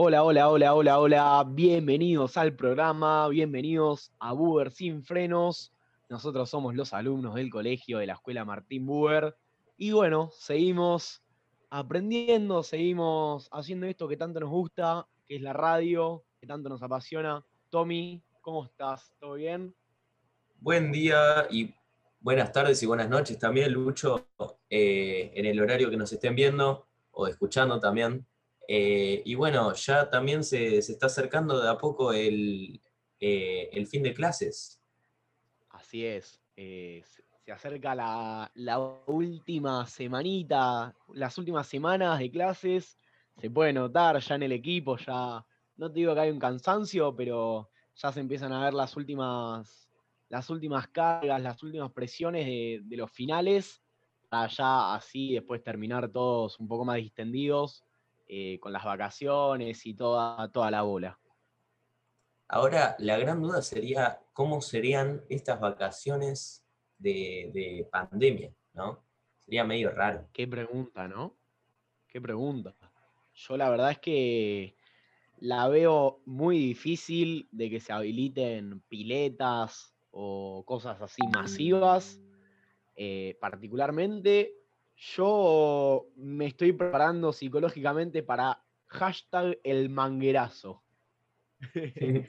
Hola, hola, hola, hola, hola. Bienvenidos al programa, bienvenidos a Buber Sin Frenos. Nosotros somos los alumnos del colegio de la Escuela Martín Buber. Y bueno, seguimos aprendiendo, seguimos haciendo esto que tanto nos gusta, que es la radio, que tanto nos apasiona. Tommy, ¿cómo estás? ¿Todo bien? Buen día y buenas tardes y buenas noches también, Lucho, eh, en el horario que nos estén viendo o escuchando también. Eh, y bueno, ya también se, se, está acercando de a poco el, eh, el fin de clases. Así es. se, se acerca la, la, última semanita, las últimas semanas de clases. Se puede notar ya en el equipo, ya no te digo que hay un cansancio, pero ya se empiezan a ver las últimas, las últimas cargas, las últimas presiones de, de los finales, para ya así después terminar todos un poco más distendidos eh, con las vacaciones y toda, toda la bola. Ahora, la gran duda sería cómo serían estas vacaciones de, de, pandemia, ¿no? Sería medio raro. Qué pregunta, ¿no? Qué pregunta. Yo la verdad es que la veo muy difícil de que se habiliten piletas o cosas así masivas. Eh, particularmente yo me estoy preparando psicológicamente para hashtag el manguerazo.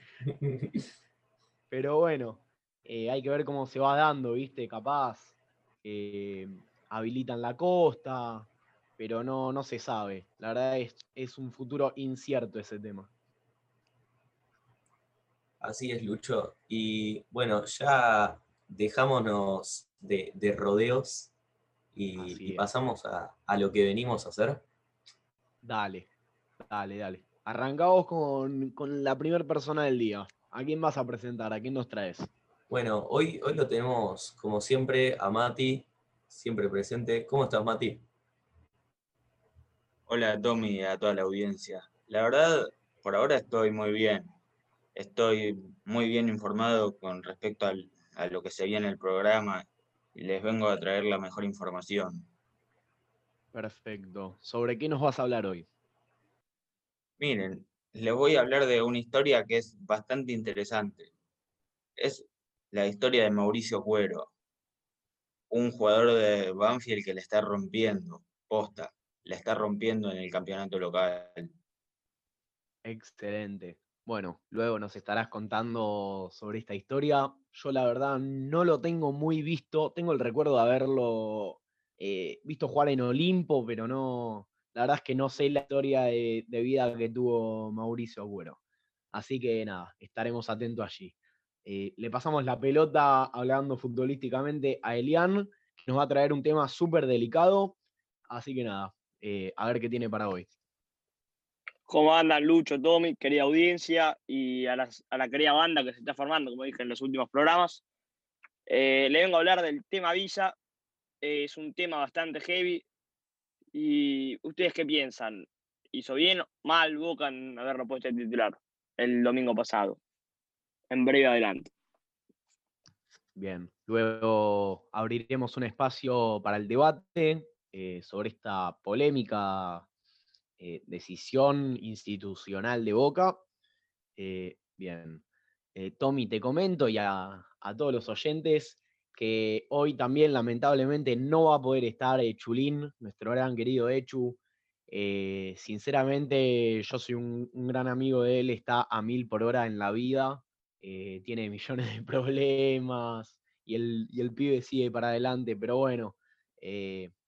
Pero bueno, eh, hay que ver cómo se va dando, ¿viste? Capaz eh, habilitan la costa, pero no, no se sabe. La verdad es, es un futuro incierto ese tema. Así es, Lucho. Y bueno, ya dejámonos de, de rodeos y, y pasamos a, a, lo que venimos a hacer. Dale, dale, dale. Arrancamos con, con la primera persona del día. ¿A quién vas a presentar? ¿A quién nos traes? Bueno, hoy, hoy lo tenemos, como siempre, a Mati, siempre presente. ¿Cómo estás, Mati? Hola, Tommy, a toda la audiencia. La verdad, por ahora estoy muy bien. Estoy muy bien informado con respecto al, a lo que se viene en el programa y les vengo a traer la mejor información. Perfecto. ¿Sobre qué nos vas a hablar hoy? Miren, les voy a hablar de una historia que es bastante interesante. Es la historia de Mauricio Cuero, un jugador de Banfield que le está rompiendo, posta, le está rompiendo en el campeonato local. Excelente. Bueno, luego nos estarás contando sobre esta historia. Yo la verdad no lo tengo muy visto. Tengo el recuerdo de haberlo eh, visto jugar en Olimpo, pero no. La verdad es que no sé la historia de, de vida que tuvo Mauricio Agüero. Así que nada, estaremos atentos allí. Eh, le pasamos la pelota hablando futbolísticamente a Elian, que nos va a traer un tema súper delicado. Así que nada, eh, a ver qué tiene para hoy. ¿Cómo andan Lucho, Tommy, querida audiencia y a, la querida banda que se está formando, como dije en los últimos programas? Eh, le vengo a hablar del tema. Eh, es un tema bastante heavy. ¿Y ustedes qué piensan? ¿Hizo bien o mal Boca en haberlo puesto titular el domingo pasado? En breve adelante. Bien, luego abriremos un espacio para el debate eh, sobre esta polémica eh, decisión institucional de Boca. Eh, bien, eh, Tommy, te comento y a, todos los oyentes que hoy también lamentablemente no va a poder estar Chulín, nuestro gran querido Echu. sinceramente, yo soy un, un, gran amigo de él, está a mil por hora en la vida, tiene millones de problemas y el, y el pibe sigue para adelante, pero bueno,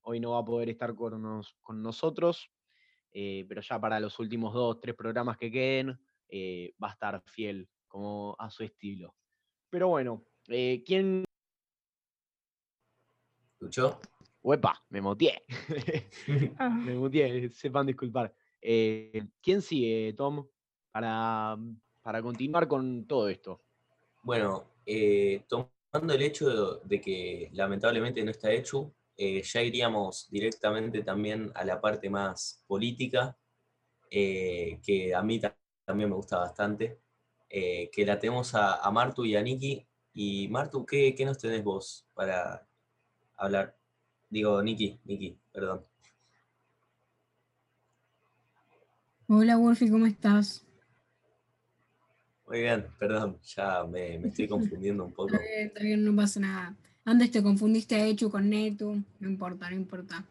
hoy no va a poder estar con, nos, con nosotros. Eh, pero ya para los últimos dos, tres programas que queden, eh, va a estar fiel como a su estilo. Pero bueno, eh, ¿quién... ¿Escuchó? Uepa, me motié. me motié, sepan disculpar. ¿Quién sigue, Tom, para, para, continuar con todo esto? Bueno, tomando el hecho de, de que lamentablemente no está hecho, eh, ya iríamos directamente también a la parte más política, eh, que a mí también me gusta bastante, eh, que la tenemos a, a, Martu y a Niki. Y Martu, ¿qué, ¿qué, nos tenés vos para hablar? Digo, Niki, Niki, perdón. Hola, Wolfi, ¿cómo estás? Muy bien, perdón, ya me, me estoy confundiendo un poco. Está bien, está bien, no pasa nada. Antes te confundiste a Echu con Netu, no importa, no importa.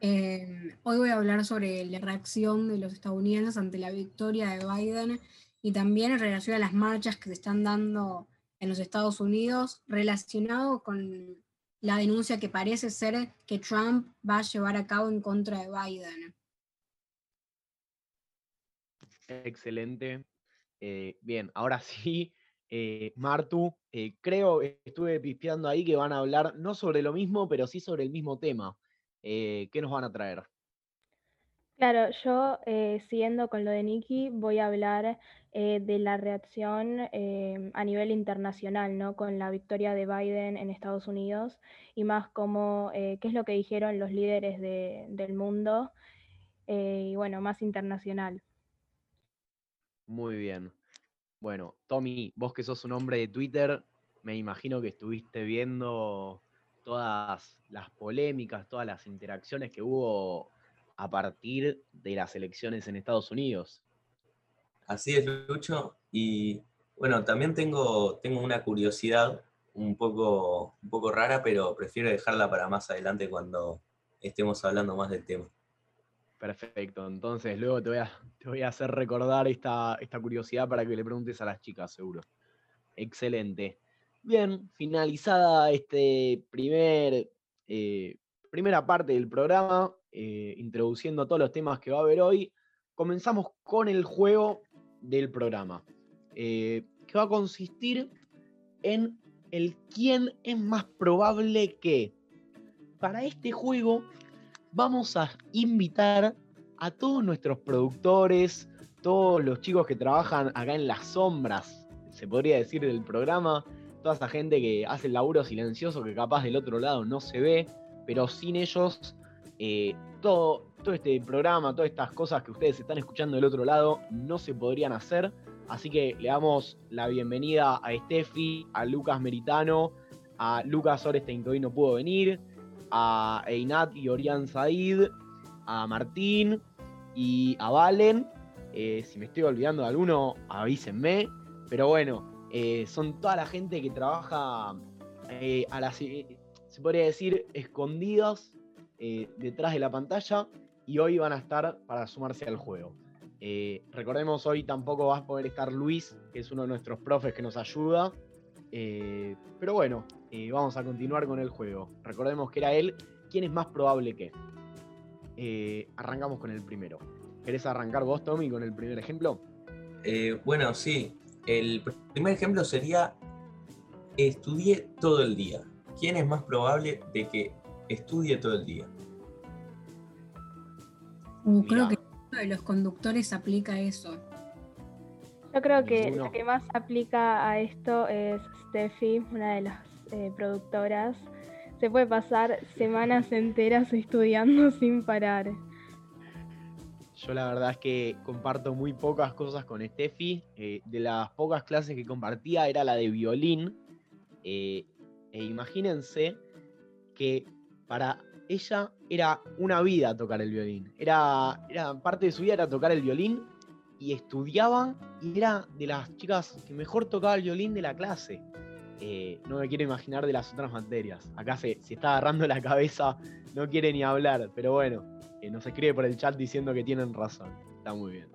Eh, hoy voy a hablar sobre la reacción de los estadounidenses ante la victoria de Biden y también en relación a las marchas que se están dando en los Estados Unidos relacionado con la denuncia que parece ser que Trump va a llevar a cabo en contra de Biden. Excelente. Eh, bien, ahora sí, eh, Martu, eh, creo, estuve pispeando ahí que van a hablar no sobre lo mismo, pero sí sobre el mismo tema. ¿Qué nos van a traer? Claro, yo siguiendo con lo de Nikki, voy a hablar de la reacción a nivel internacional, ¿no? Con la victoria de Biden en Estados Unidos y más como qué es lo que dijeron los líderes del mundo y bueno, más internacional. Muy bien. Bueno, Tommy, vos que sos un hombre de Twitter, me imagino que estuviste viendo todas las polémicas, todas las interacciones que hubo a partir de las elecciones en Estados Unidos. Así es, Lucho. Y bueno, también tengo, tengo una curiosidad un poco, un poco rara, pero prefiero dejarla para más adelante cuando estemos hablando más del tema. Perfecto, entonces luego te voy a, te voy a hacer recordar esta, esta curiosidad para que le preguntes a las chicas, seguro. Excelente. Bien, finalizada este primer, eh, primera parte del programa, eh, introduciendo todos los temas que va a haber hoy, comenzamos con el juego del programa, eh, que va a consistir en el quién es más probable que. Para este juego vamos a invitar a todos nuestros productores, todos los chicos que trabajan acá en las sombras, se podría decir, del programa, toda esa gente que hace el laburo silencioso que capaz del otro lado no se ve, pero sin ellos eh, todo, todo este programa, todas estas cosas que ustedes están escuchando del otro lado no se podrían hacer. Así que le damos la bienvenida a Steffi, a Lucas Meritano, a Lucas Orestein que hoy no pudo venir, a Einat y Orián Said, a Martín y a Valen. Eh, si me estoy olvidando de alguno, avísenme. Pero bueno, eh, son toda la gente que trabaja eh, a las, se podría decir, escondidas detrás de la pantalla y hoy van a estar para sumarse al juego. recordemos, hoy tampoco va a poder estar Luis, que es uno de nuestros profes que nos ayuda. pero bueno, vamos a continuar con el juego. Recordemos que era él quién es más probable que. Eh, arrancamos con el primero. ¿Querés arrancar vos, Tommy, con el primer ejemplo? Eh, bueno, sí. El primer ejemplo sería estudié todo el día. ¿Quién es más probable de que estudie todo el día? Uh, creo que uno de los conductores aplica eso. Yo creo que la que más aplica a esto es Steffi, una de las eh, productoras. Se puede pasar semanas enteras estudiando sin parar. Yo la verdad es que comparto muy pocas cosas con Steffi. Eh, de las pocas clases que compartía era la de violín. Eh, e imagínense que para ella era una vida tocar el violín. Era, era parte de su vida era tocar el violín y estudiaba y era de las chicas que mejor tocaba el violín de la clase. Eh, no me quiero imaginar de las otras materias. Acá se, está agarrando la cabeza, no quiere ni hablar, pero bueno, eh, nos escribe por el chat diciendo que tienen razón. Está muy bien.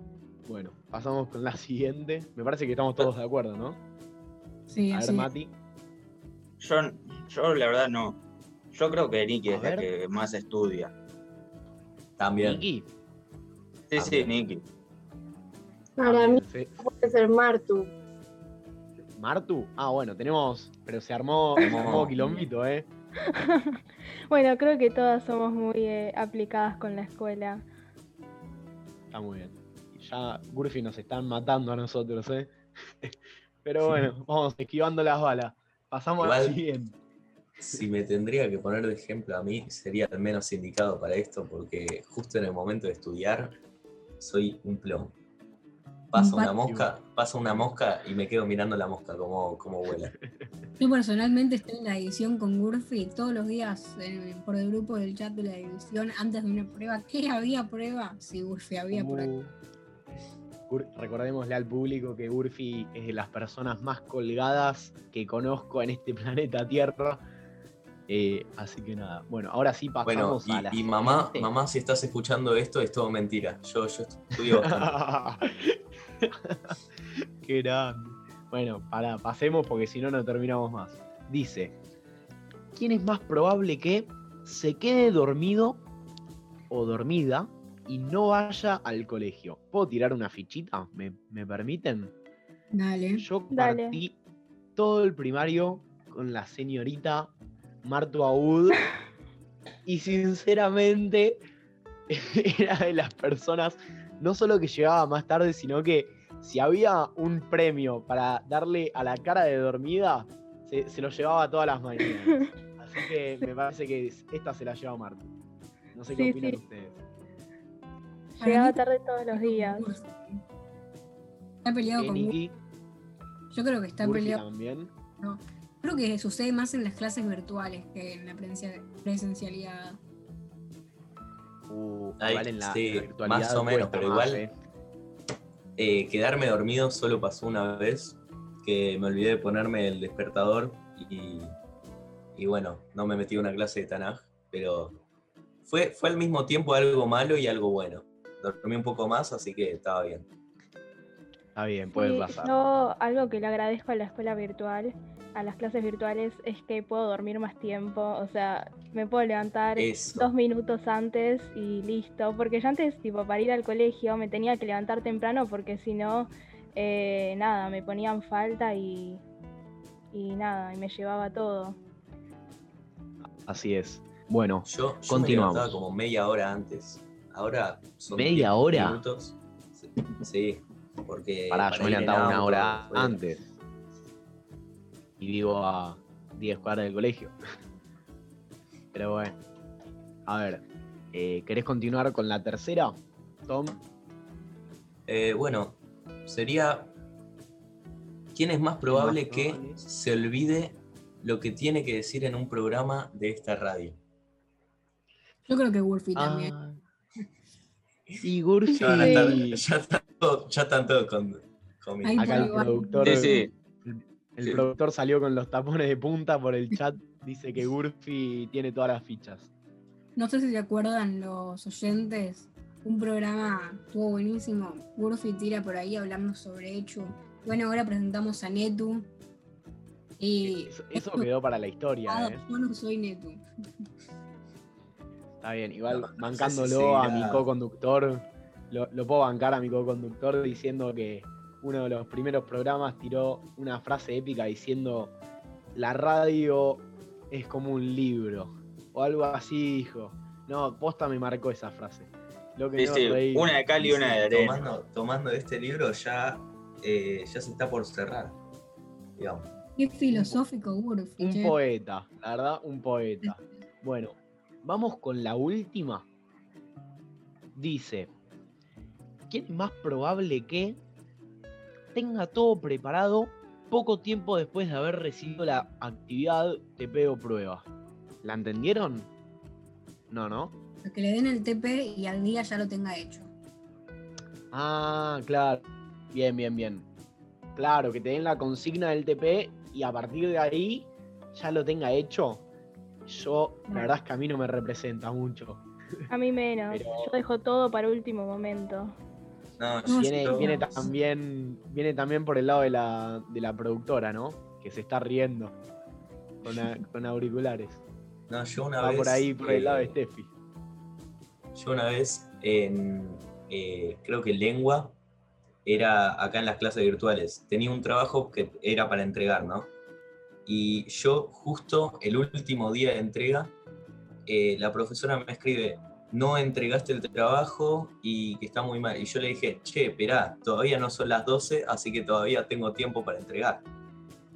Bueno, pasamos con la siguiente. Me parece que estamos todos de acuerdo, ¿no? Sí, A ver, Mati. Yo, yo la verdad no. Yo creo que Nicky es la que más estudia. También. ¿Nicky? Sí, sí, Nicky. Para mí puede ser Martu. Martu. Ah, bueno, tenemos. Pero se armó, un quilombito, ¿eh? bueno, creo que todas somos muy eh, aplicadas con la escuela. Está muy bien. Ya Gurfi nos están matando a nosotros, ¿eh? Pero bueno, vamos esquivando las balas. Pasamos al siguiente. Si me tendría que poner de ejemplo a mí, sería el menos indicado para esto, porque justo en el momento de estudiar soy un plomo. Pasa una mosca, pasa una mosca y me quedo mirando la mosca como, como vuela. Yo personalmente estoy en la edición con Gurfi todos los días eh, por el grupo del chat de la edición antes de una prueba. ¿Qué había prueba? Sí, Gurfi había por Ur- recordémosle al público que Urfi es de las personas más colgadas que conozco en este planeta Tierra. Eh, así que nada, bueno, ahora sí Bueno, pasamos y, a la y mamá, mamá, si estás escuchando esto, es todo mentira. Yo, yo estudio bastante. Qué grande. Bueno, para, pasemos porque si no, no terminamos más. Dice: ¿Quién es más probable que se quede dormido o dormida y no vaya al colegio? ¿Puedo tirar una fichita? ¿Me, me permiten? Dale. Yo Dale. partí todo el primario con la señorita Marto Aud y sinceramente era de las personas no solo que llegaba más tarde, sino que si había un premio para darle a la cara de dormida, se, se lo llevaba todas las mañanas. Así que me parece que es- esta se la lleva Marto. No sé qué Sí, opinan sí. ustedes. Llegaba tarde todos los días. Está peleado ¿Qué, con Niki? Yo creo que está peleado. también. Creo que sucede más en las clases virtuales que en la presencia- presencialidad. Uh, Ay, igual en la, sí, en la virtualidad más o menos, pero más, igual- eh. Eh, quedarme dormido solo pasó una vez, que me olvidé de ponerme el despertador y, y bueno, no me metí a una clase de Tanaj, pero fue, fue al mismo tiempo algo malo y algo bueno. Dormí un poco más, así que estaba bien. Está bien, puede Sí, pasar. yo algo que le agradezco a la escuela virtual, a las clases virtuales, es que puedo dormir más tiempo. O sea, me puedo levantar Eso. dos minutos antes y listo. Porque yo antes, tipo, para ir al colegio me tenía que levantar temprano porque si no, eh, nada, me ponían falta y, y nada, y me llevaba todo. Así es. Bueno, Yo, yo me Continuamos. levantaba como media hora antes. Ahora son ¿Media 10 hora? minutos. Sí, Sí, porque. pará, yo me levantaba una hora fue- antes. Y vivo a 10 cuadras del colegio. Pero bueno. A ver, eh, ¿querés continuar con la tercera, Tom? Eh, bueno, sería. ¿Quién es más probable que probable? se olvide lo que tiene que decir en un programa de esta radio? Yo creo que Wolfie también. Ah. Y Gurfi. Ya, ya ya están todos con, conmigo. Ay, Acá el productor. Sí, sí. El, el Sí. productor salió con los tapones de punta por el chat. Dice que Gurfi tiene todas las fichas. No sé si se acuerdan los oyentes. Un programa estuvo buenísimo. Wolfie tira por ahí hablando sobre Echu. Bueno, ahora presentamos a Netu. Y Eso, eso quedó para la historia, Ah, ¿eh? yo no soy Netu. Está bien, igual No, no sé si bancándolo a mi co-conductor, lo, lo puedo bancar a mi co-conductor diciendo que uno de los primeros programas tiró una frase épica diciendo la radio es como un libro o algo así dijo. No, posta me marcó esa frase. Lo que Sí, no sí, reí. una de cal y una de arena. Tomando, tomando este libro ya, eh, ya se está por cerrar. Digamos. Qué filosófico, Wolfie. Un che. poeta, la verdad, un poeta. Bueno, vamos con la última. Dice, ¿quién es más probable que tenga todo preparado poco tiempo después de haber recibido la actividad TP o prueba? ¿La entendieron? No, ¿no? Que le den el TP y al día ya lo tenga hecho. Ah, claro. Bien, bien, bien. Claro, que te den la consigna del TP y a partir de ahí ya lo tenga hecho. Yo, la verdad es que a mí no me representa mucho. A mí menos. Pero- Yo dejo todo para último momento. No, Viene, también, viene también por el lado de la, de la productora, ¿no? Que se está riendo con, a- con auriculares. no, yo una Va vez. por ahí, por el lado de eh, Steffi. Yo una vez en, eh, creo que lengua, era acá en las clases virtuales, tenía un trabajo que era para entregar, ¿no? Y yo justo el último día de entrega, eh, la profesora me escribe, no entregaste el trabajo y que está muy mal. Y yo le dije, che, esperá, todavía no son las 12, así que todavía tengo tiempo para entregar.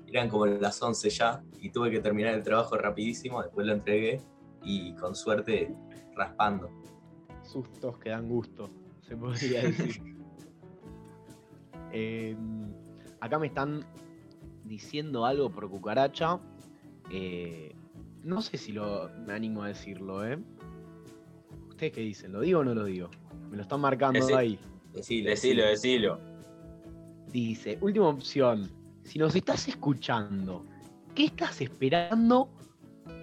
Eran como las 11 ya y tuve que terminar el trabajo rapidísimo, después lo entregué y con suerte raspando. Sustos que dan gusto, se podría decir. Eh, acá me están diciendo algo por cucaracha. Eh, no sé si lo, me animo a decirlo, ¿eh? ¿Ustedes qué dicen? ¿Lo digo o no lo digo? Me lo están marcando ahí. Decilo, Decilo, decilo. Dice, última opción. Si nos estás escuchando, ¿qué estás esperando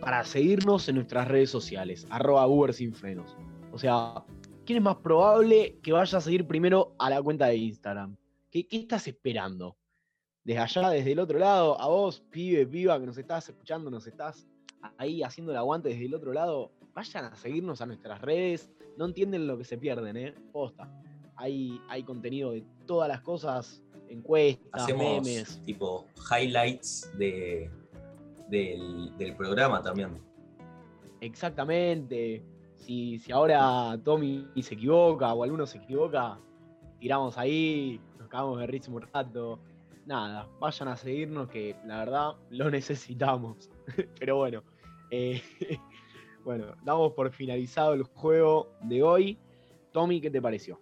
para seguirnos en nuestras redes sociales? Arroba Uber sin frenos. O sea, ¿quién es más probable que vaya a seguir primero a la cuenta de Instagram? ¿Qué, qué estás esperando? Desde allá, desde el otro lado, a vos, pibe, piba, que nos estás escuchando, nos estás ahí haciendo el aguante desde el otro lado, vayan a seguirnos a nuestras redes. No entienden lo que se pierden, ¿eh? Posta. Hay, hay contenido de todas las cosas, encuestas, Hacemos memes. tipo highlights de, del, del programa también. Exactamente. Si, si ahora Tommy se equivoca o alguno se equivoca, tiramos ahí, nos cagamos de risa un rato. Nada, vayan a seguirnos que la verdad lo necesitamos. Pero bueno, eh, bueno, damos por finalizado el juego de hoy. Tommy, ¿qué te pareció?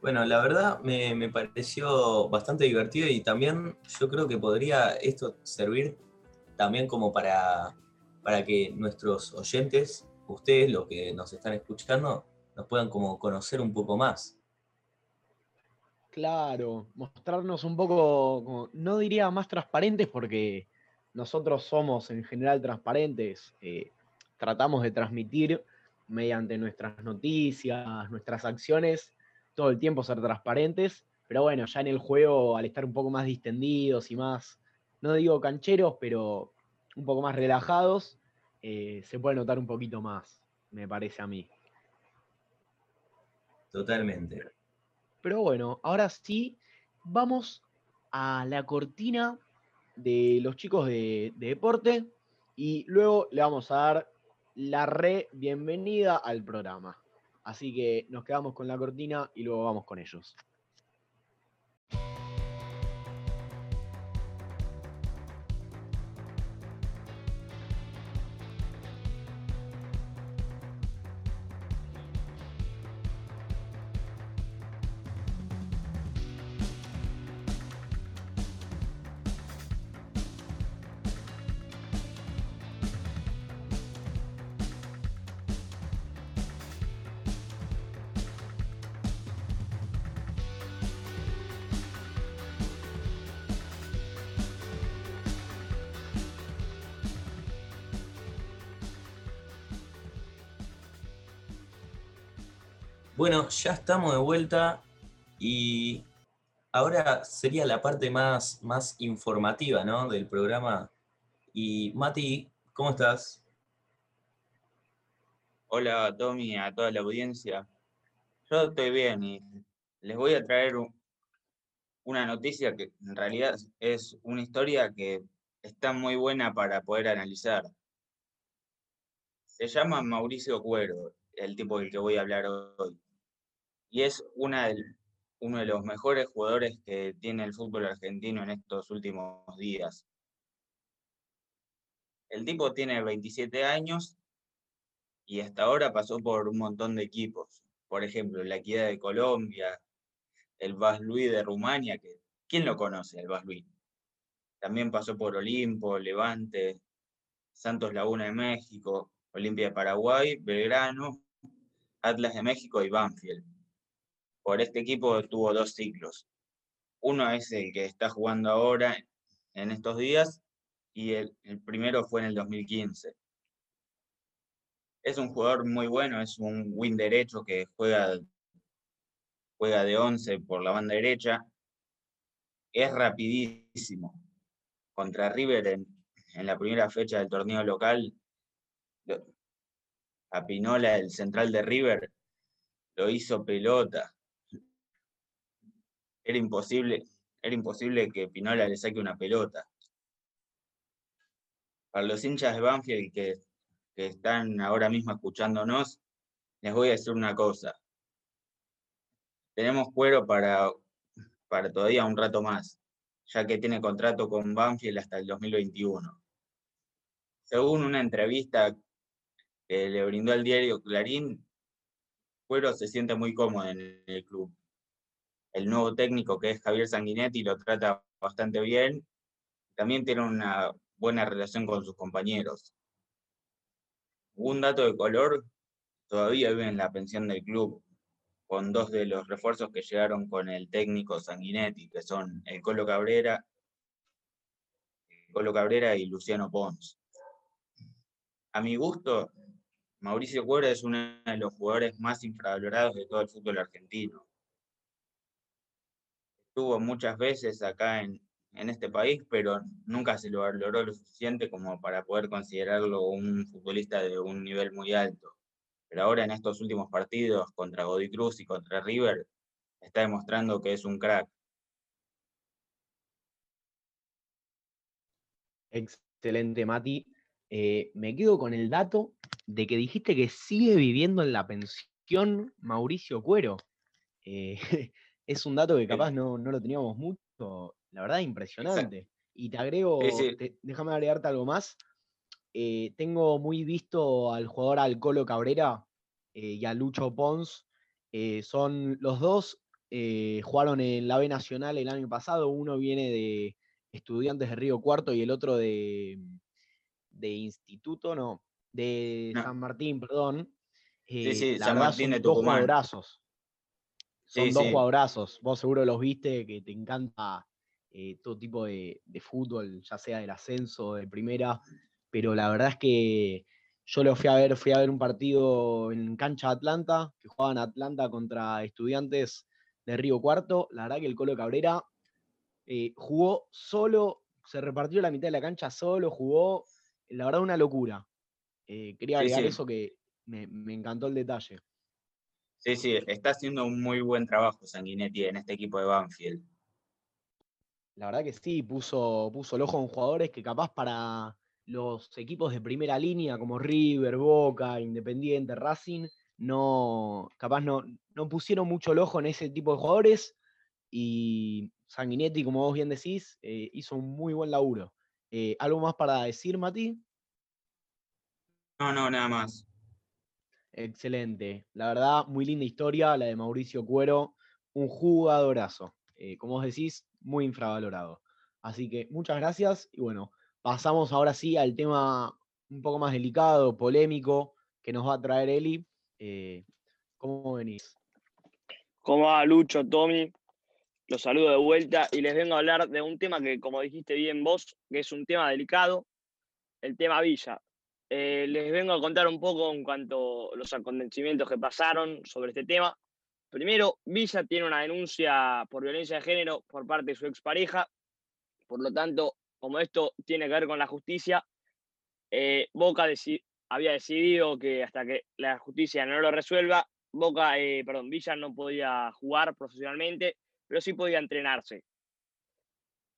Bueno, la verdad me, me pareció bastante divertido y también yo creo que podría esto servir también como para, para que nuestros oyentes, ustedes, los que nos están escuchando, nos puedan como conocer un poco más. Claro, mostrarnos un poco, como- no diría más transparentes porque nosotros somos en general transparentes, eh, tratamos de transmitir mediante nuestras noticias, nuestras acciones, todo el tiempo ser transparentes, pero bueno, ya en el juego al estar un poco más distendidos y más, no digo cancheros, pero un poco más relajados, eh, se puede notar un poquito más, me parece a mí. Totalmente. Pero bueno, ahora sí, vamos a la cortina de los chicos de, de deporte y luego le vamos a dar la re bienvenida al programa. Así que nos quedamos con la cortina y luego vamos con ellos. Ya estamos de vuelta y ahora sería la parte más, más informativa ¿no? del programa. Y Mati, ¿cómo estás? Hola Tommy, a toda la audiencia. Yo estoy bien y les voy a traer un- una noticia que en realidad es una historia que está muy buena para poder analizar. Se llama Mauricio Cuero, el tipo del que voy a hablar hoy. Y es uno de los mejores jugadores que tiene el fútbol argentino en estos últimos días. El tipo tiene 27 años y hasta ahora pasó por un montón de equipos. Por ejemplo, la Equidad de Colombia, el Vaslui de Rumania, que ¿quién lo conoce, el Vaslui? También pasó por Olimpo, Levante, Santos Laguna de México, Olimpia de Paraguay, Belgrano, Atlas de México y Banfield. Por este equipo tuvo dos ciclos. Uno es el que está jugando ahora en estos días y el, primero fue en el 2015 es un jugador muy bueno, es un win derecho que juega, juega de 11 por la banda derecha. Es rapidísimo. Contra River en, en la primera fecha del torneo local, lo- a Pinola, el central de River, lo hizo pelota. Era imposible, era imposible que Pinola le saque una pelota. Para los hinchas de Banfield que están ahora mismo escuchándonos, les voy a decir una cosa. Tenemos cuero para, para todavía un rato más, ya que tiene contrato con Banfield hasta el 2021. Según una entrevista que le brindó al diario Clarín, Cuero se siente muy cómodo en el club. El nuevo técnico, que es Javier Sanguinetti, lo trata bastante bien. También tiene una buena relación con sus compañeros. Un dato de color, todavía vive en la pensión del club. con dos de los refuerzos que llegaron con el técnico Sanguinetti, que son el Colo Cabrera, Colo Cabrera y Luciano Pons. A mi gusto, Mauricio Cuera es uno de los jugadores más infravalorados de todo el fútbol argentino. Estuvo muchas veces acá en, en este país, pero nunca se lo valoró lo suficiente como para poder considerarlo un futbolista de un nivel muy alto. Pero ahora en estos últimos partidos contra Godoy Cruz y contra River, está demostrando que es un crack. Excelente, Mati. Eh, me quedo con el dato de que dijiste que sigue viviendo en la pensión Mauricio Cuero. Eh, es un dato que capaz no, no, lo teníamos mucho. La verdad, impresionante. Y te agrego, déjame agregarte algo más. Eh, tengo muy visto al jugador Alcolo Cabrera y a Lucho Pons. son los dos, jugaron en la B Nacional el año pasado. Uno viene de Estudiantes de Río Cuarto y el otro de, de Instituto, no, de San Martín, perdón. sí, sí, eh, San Martín de Dos Son dos jugadorazos. Vos seguro los viste, que te encanta eh, todo tipo de, fútbol, ya sea del ascenso, de primera. Pero la verdad es que yo lo fui a ver, fui a ver un partido en cancha Atlanta, que jugaban Atlanta contra estudiantes de Río Cuarto. La verdad que el Colo Cabrera eh, jugó solo, se repartió la mitad de la cancha solo, jugó la verdad una locura. Eh, quería agregar eso que me, encantó el detalle. Sí, sí, está haciendo un muy buen trabajo Sanguinetti en este equipo de Banfield. La verdad que sí, puso, puso el ojo en jugadores que capaz para los equipos de primera línea como River, Boca, Independiente, Racing, no, capaz no, no pusieron mucho el ojo en ese tipo de jugadores y Sanguinetti, como vos bien decís, eh, hizo un muy buen laburo. Eh, ¿Algo más para decir, Mati? No, no, nada más. Excelente. La verdad, muy linda historia, la de Mauricio Cuero, un jugadorazo. Eh, como vos decís, muy infravalorado. Así que muchas gracias y bueno, pasamos ahora sí al tema un poco más delicado, polémico, que nos va a traer Eli. Eh, ¿Cómo venís? ¿Cómo va Lucho, Tommy? Los saludo de vuelta y les vengo a hablar de un tema que, como dijiste bien vos, que es un tema delicado, el tema Villa. Eh, les vengo a contar un poco en cuanto a los acontecimientos que pasaron sobre este tema. Primero, Villa tiene una denuncia por violencia de género por parte de su expareja. Por lo tanto, como esto tiene que ver con la justicia, eh, Boca había decidido que hasta que la justicia no lo resuelva, Boca, eh, perdón, Villa no podía jugar profesionalmente pero sí podía entrenarse.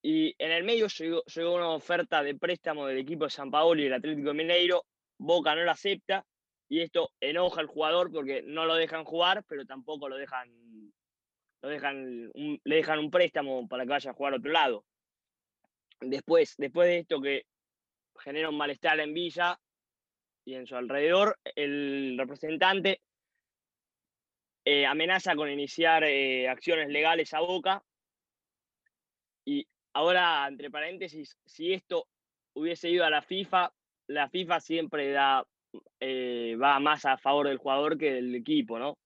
Y en el medio llegó, una oferta de préstamo del equipo de San Paolo y el Atlético Mineiro. Boca no la acepta y esto enoja al jugador porque no lo dejan jugar, pero tampoco lo dejan, lo dejan le dejan un préstamo para que vaya a jugar a otro lado. Después, después de esto que genera un malestar en Villa y en su alrededor, el representante eh, amenaza con iniciar eh, acciones legales a Boca. Y ahora, entre paréntesis, si esto hubiese ido a la FIFA, la FIFA siempre da, eh, va más a favor del jugador que del equipo, ¿no?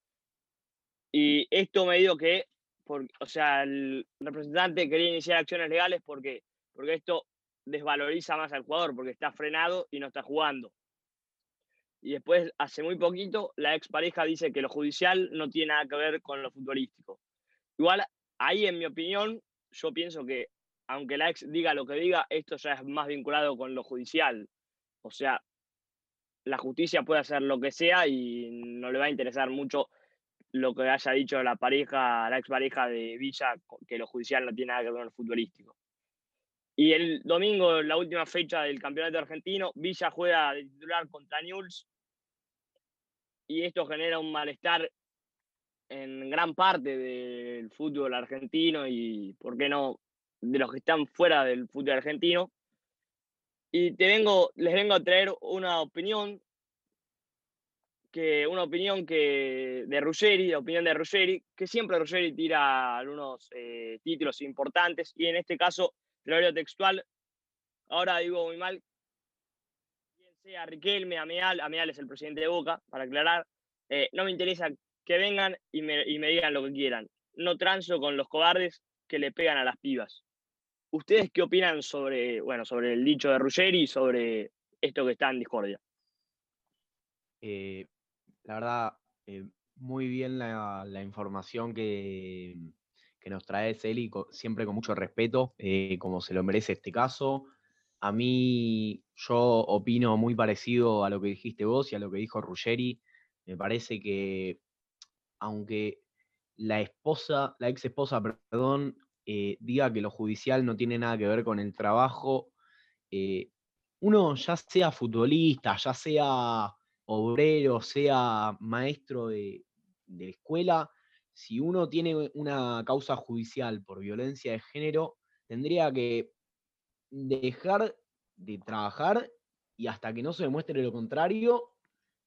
Y esto me dio que, por, o sea, el representante quería iniciar acciones legales porque, porque esto desvaloriza más al jugador, porque está frenado y no está jugando. Y después, hace muy poquito, la expareja dice que lo judicial no tiene nada que ver con lo futbolístico. Igual, ahí en mi opinión, yo pienso que, aunque la ex diga lo que diga, esto ya es más vinculado con lo judicial. O sea, la justicia puede hacer lo que sea y no le va a interesar mucho lo que haya dicho la pareja, la expareja de Villa, que lo judicial no tiene nada que ver con lo futbolístico. Y el domingo, la última fecha del campeonato argentino, Villa juega de titular contra Newell's y esto genera un malestar en gran parte del fútbol argentino y, ¿por qué no?, de los que están fuera del fútbol argentino. Y te vengo, les vengo a traer una opinión que una opinión que de Ruggeri, opinión de que siempre Ruggeri tira algunos eh, títulos importantes y en este caso, te textual, ahora digo muy mal, sea Riquelme, Ameal, Ameal es el presidente de Boca, para aclarar, eh, no me interesa que vengan y me, y me digan lo que quieran. No transo con los cobardes que le pegan a las pibas. ¿Ustedes qué opinan sobre, bueno, sobre el dicho de Ruggeri y sobre esto que está en discordia? Eh, la verdad, eh, muy bien la, información que, que, nos trae Celi, siempre con mucho respeto, eh, como se lo merece este caso. A mí, yo opino muy parecido a lo que dijiste vos y a lo que dijo Ruggeri. Me parece que, aunque la esposa, la ex esposa, perdón, eh, diga que lo judicial no tiene nada que ver con el trabajo, eh, uno ya sea futbolista, ya sea obrero, sea maestro de, de escuela, si uno tiene una causa judicial por violencia de género, tendría que dejar de trabajar y hasta que no se demuestre lo contrario,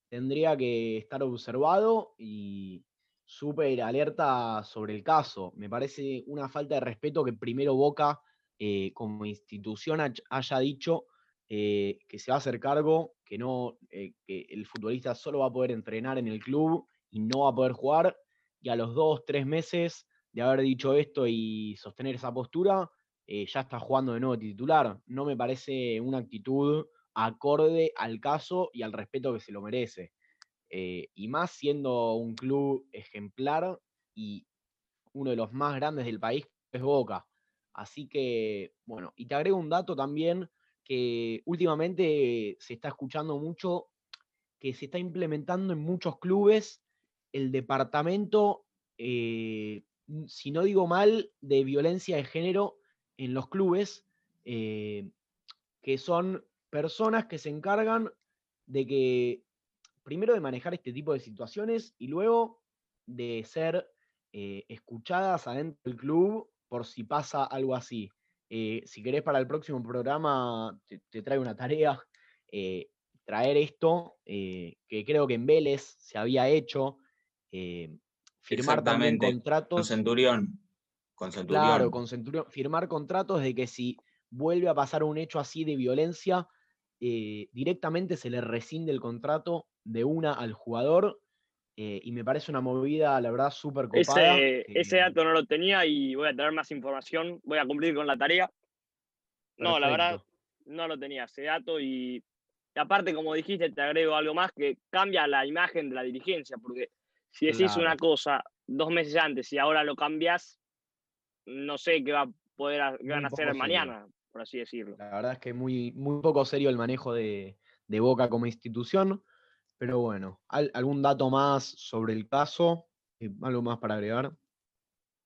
tendría que estar observado y súper alerta sobre el caso. Me parece una falta de respeto que primero Boca eh, como institución haya dicho eh, que se va a hacer cargo, que, no, eh, que el futbolista solo va a poder entrenar en el club y no va a poder jugar, y a los dos, tres meses de haber dicho esto y sostener esa postura, ya está jugando de nuevo titular. No me parece una actitud acorde al caso y al respeto que se lo merece. Eh, y más siendo un club ejemplar y uno de los más grandes del país, es Boca. Así que, bueno, y te agrego un dato también que últimamente se está escuchando mucho, que se está implementando en muchos clubes el departamento, eh, si no digo mal, de violencia de género en los clubes, eh, que son personas que se encargan de que primero de manejar este tipo de situaciones y luego de ser eh, escuchadas adentro del club por si pasa algo así. Eh, si querés para el próximo programa, te, traigo una tarea, eh, traer esto, que creo que en Vélez se había hecho, firmar también contratos. Con Centurión. Con Centurión. Claro, con Centurión. Firmar contratos de que si vuelve a pasar un hecho así de violencia, directamente se le rescinde el contrato de una al jugador. Eh, y me parece una movida, la verdad, súper copada. Ese, dato no lo tenía y voy a traer más información. Voy a cumplir con la tarea. No, la verdad, no lo tenía ese dato. Y, aparte, como dijiste, te agrego algo más que cambia la imagen de la dirigencia. Porque si decís una cosa dos meses antes y ahora lo cambias, no sé qué va a poder van a hacer mañana, por así decirlo. La verdad es que muy, muy poco serio el manejo de, de Boca como institución. Pero bueno, ¿algún dato más sobre el caso? Eh, ¿Algo más para agregar?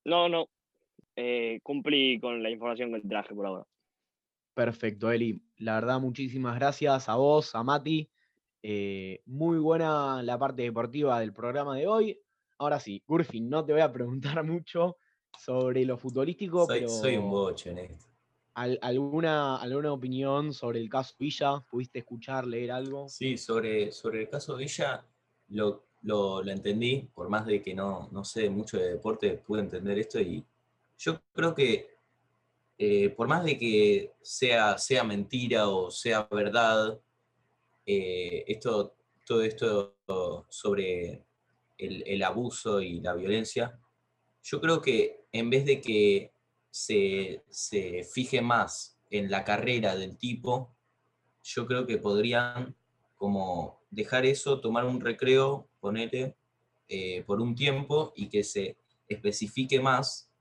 No, no. Eh, cumplí con la información que traje por ahora. Perfecto, Eli. La verdad, muchísimas gracias a vos, a Mati. Eh, muy buena la parte deportiva del programa de hoy. Ahora sí, Gurfin, no te voy a preguntar mucho sobre lo futbolístico, soy, pero. Soy un bocho en esto alguna, ¿Alguna opinión sobre el caso Villa? ¿Pudiste escuchar, leer algo? Sí, sobre, sobre el caso Villa lo, lo, entendí, por más de que no, no sé mucho de deporte, pude entender esto y yo creo que eh, por más de que sea, sea mentira o sea verdad, eh, esto, todo esto sobre el, el abuso y la violencia, yo creo que en vez de que se, fije más en la carrera del tipo, yo creo que podrían como dejar eso, tomar un recreo, ponerle eh, por un tiempo y que se especifique más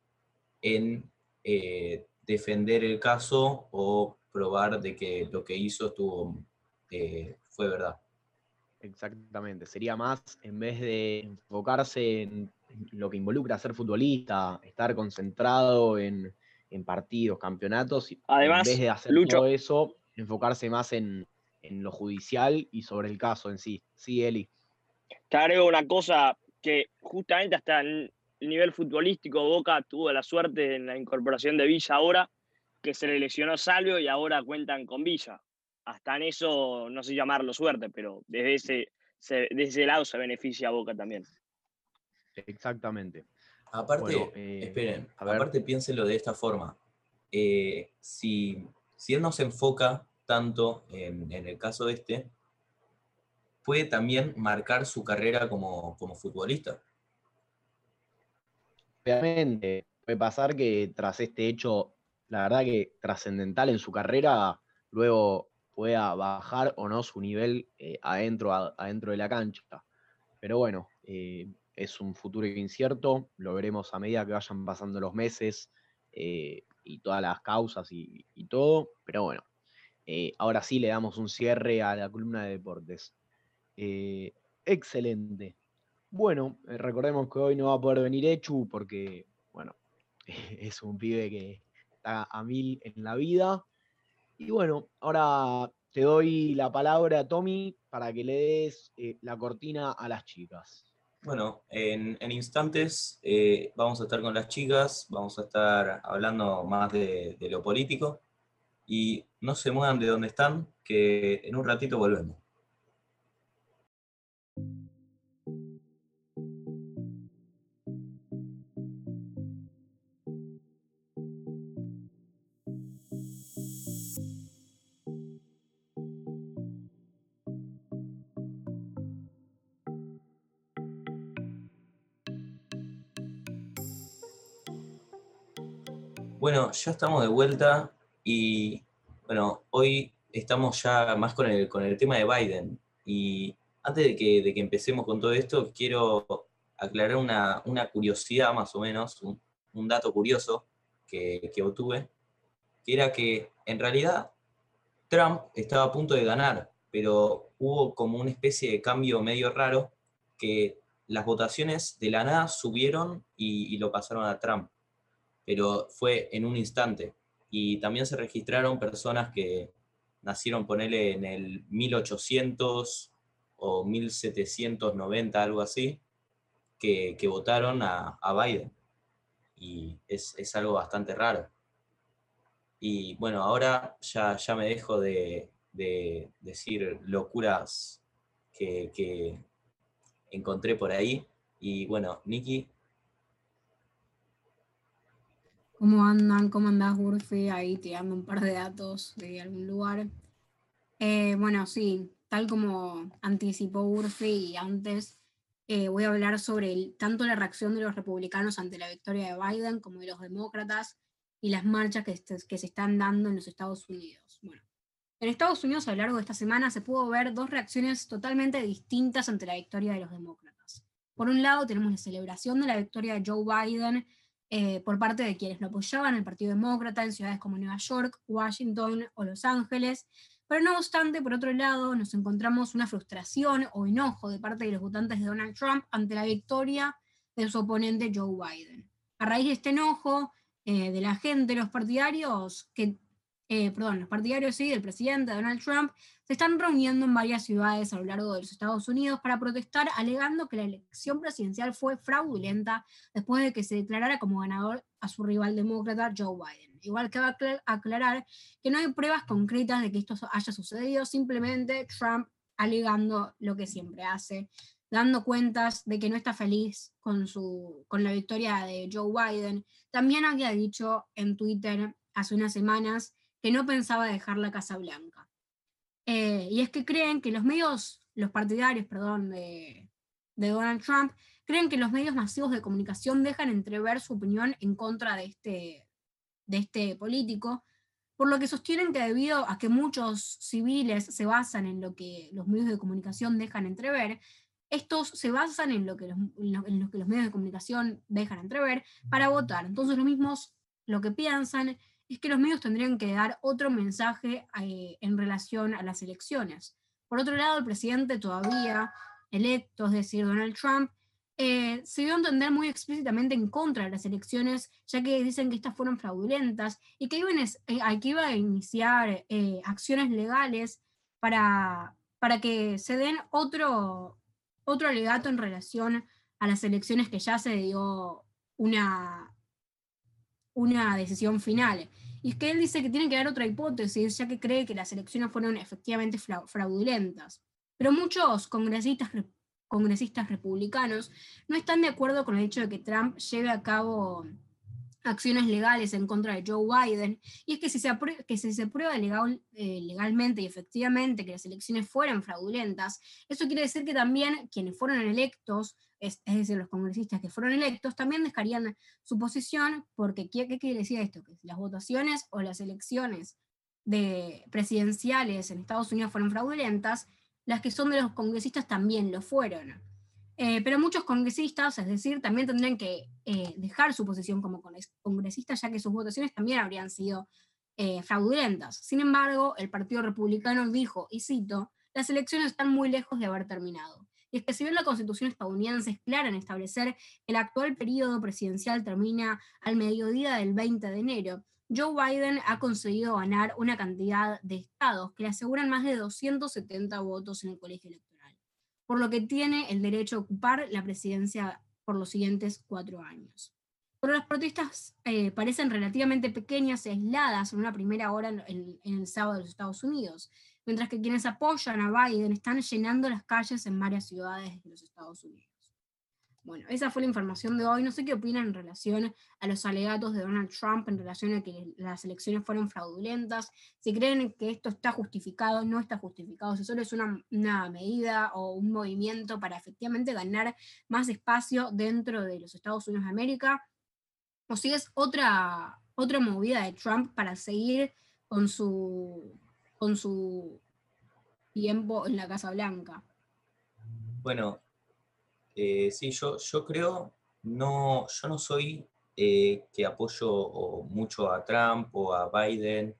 en eh, defender el caso o probar de que lo que hizo estuvo, eh, fue verdad. Exactamente, sería más en vez de enfocarse en lo que involucra ser futbolista, estar concentrado en, partidos, campeonatos, Además, en vez de hacer todo eso, enfocarse más en, lo judicial y sobre el caso en sí. Sí, Eli. Te agrego una cosa que justamente hasta el nivel futbolístico Boca tuvo la suerte en la incorporación de Villa ahora, que se le lesionó Salvio y ahora cuentan con Villa. Hasta en eso, no sé llamarlo suerte, pero desde ese, desde ese lado se beneficia a Boca también. Exactamente. Aparte, eh, esperen, aparte piénselo de esta forma. Eh, si, si, él no se enfoca tanto en, el caso de este, puede también marcar su carrera como, como, futbolista. obviamente puede pasar que tras este hecho, la verdad que trascendental en su carrera, luego pueda bajar o no su nivel eh, adentro, adentro de la cancha. Pero bueno, eh, es un futuro incierto, lo veremos a medida que vayan pasando los meses eh, y todas las causas y, todo, pero bueno, ahora sí le damos un cierre a la columna de deportes. excelente. Bueno, recordemos que hoy no va a poder venir Echu porque, bueno, es un pibe que está a mil en la vida. Y bueno, ahora te doy la palabra, Tommy, para que le des eh, la cortina a las chicas. Bueno, en, instantes eh, vamos a estar con las chicas, vamos a estar hablando más de, de lo político y no se muevan de donde están, que en un ratito volvemos. Ya estamos de vuelta y bueno, hoy estamos ya más con el, con el tema de Biden. Y antes de que, de que empecemos con todo esto, quiero aclarar una, curiosidad más o menos, un, dato curioso que, que, obtuve, que era que en realidad Trump estaba a punto de ganar, pero hubo como una especie de cambio medio raro que las votaciones de la nada subieron y lo pasaron a Trump pero fue en un instante. Y también se registraron personas que nacieron, ponele, en el 1800 o 1790, algo así, que, votaron a, Biden. Y es, algo bastante raro. Y bueno, ahora ya, ya me dejo de, decir locuras que, que encontré por ahí. Y bueno, Nikki, ¿Cómo andan? ¿Cómo andás, Urfi? Ahí tirando un par de datos de algún lugar. Eh, bueno, sí, tal como anticipó Urfi y antes, eh, voy a hablar sobre tanto la reacción de los republicanos ante la victoria de Biden como de los demócratas y las marchas que, que se están dando en los Estados Unidos. Bueno, en Estados Unidos a lo largo de esta semana se pudo ver dos reacciones totalmente distintas ante la victoria de los demócratas. Por un lado, tenemos la celebración de la victoria de Joe Biden eh, por parte de quienes lo apoyaban, el Partido Demócrata, en ciudades como Nueva York, Washington o Los Ángeles. Pero no obstante, por otro lado, nos encontramos una frustración o enojo de parte de los votantes de Donald Trump ante la victoria de su oponente Joe Biden. A raíz de este enojo eh, de la gente, los partidarios que eh, perdón, los partidarios del presidente Donald Trump, se están reuniendo en varias ciudades a lo largo de los Estados Unidos para protestar alegando que la elección presidencial fue fraudulenta después de que se declarara como ganador a su rival demócrata Joe Biden. Igual que va a aclarar que no hay pruebas concretas de que esto haya sucedido, simplemente Trump alegando lo que siempre hace, dando cuentas de que no está feliz con, su, con la victoria de Joe Biden. También había dicho en Twitter hace unas semanas que no pensaba dejar la Casa Blanca. Eh, y es que creen que los medios, los partidarios, perdón, de, Donald Trump, creen que los medios masivos de comunicación dejan entrever su opinión en contra de este, de este político, por lo que sostienen que debido a que muchos civiles se basan en lo que los medios de comunicación dejan entrever, estos se basan en lo que en lo que los medios de comunicación dejan entrever para votar. Entonces los mismos lo que piensan es que los medios tendrían que dar otro mensaje eh, en relación a las elecciones. Por otro lado, el presidente todavía electo, es decir, Donald Trump, eh, se dio a entender muy explícitamente en contra de las elecciones, ya que dicen que estas fueron fraudulentas y que, iban, eh, que iba a iniciar acciones legales para, para que se den otro, otro alegato en relación a las elecciones que ya se dio una, una decisión final. Y es que él dice que tiene que dar otra hipótesis, ya que cree que las elecciones fueron efectivamente fraudulentas. Pero muchos congresistas, congresistas republicanos no están de acuerdo con el hecho de que Trump lleve a cabo acciones legales en contra de Joe Biden, y es que si se, se prueba eh, legalmente y efectivamente que las elecciones fueran fraudulentas, eso quiere decir que también quienes fueron electos, es, decir, los congresistas que fueron electos, también dejarían su posición, porque ¿qué, quiere decir esto? Que si las votaciones o las elecciones de presidenciales en Estados Unidos fueron fraudulentas, las que son de los congresistas también lo fueron. Eh, pero muchos congresistas, es decir, también tendrían que eh, dejar su posición como congresistas, ya que sus votaciones también habrían sido eh, fraudulentas. Sin embargo, el Partido Republicano dijo, y cito, las elecciones están muy lejos de haber terminado. Y es que si bien la Constitución estadounidense es clara en establecer que el actual periodo presidencial termina al mediodía del 20 de enero, Joe Biden ha conseguido ganar una cantidad de estados que le aseguran más de 270 votos en el colegio electoral por lo que tiene el derecho a ocupar la presidencia por los siguientes cuatro años. Pero las protestas eh, parecen relativamente pequeñas y aisladas en una primera hora en, en el sábado de los Estados Unidos, mientras que quienes apoyan a Biden están llenando las calles en varias ciudades de los Estados Unidos. Bueno, esa fue la información de hoy. No sé qué opinan en relación a los alegatos de Donald Trump en relación a que las elecciones fueron fraudulentas. Si creen que esto está justificado, no está justificado. Si solo es una, medida o un movimiento para efectivamente ganar más espacio dentro de los Estados Unidos de América. O si es otra, otra movida de Trump para seguir con su, con su tiempo en la Casa Blanca. Bueno, eh, sí, yo, yo creo, no, yo no soy eh, que apoyo mucho a Trump o a Biden.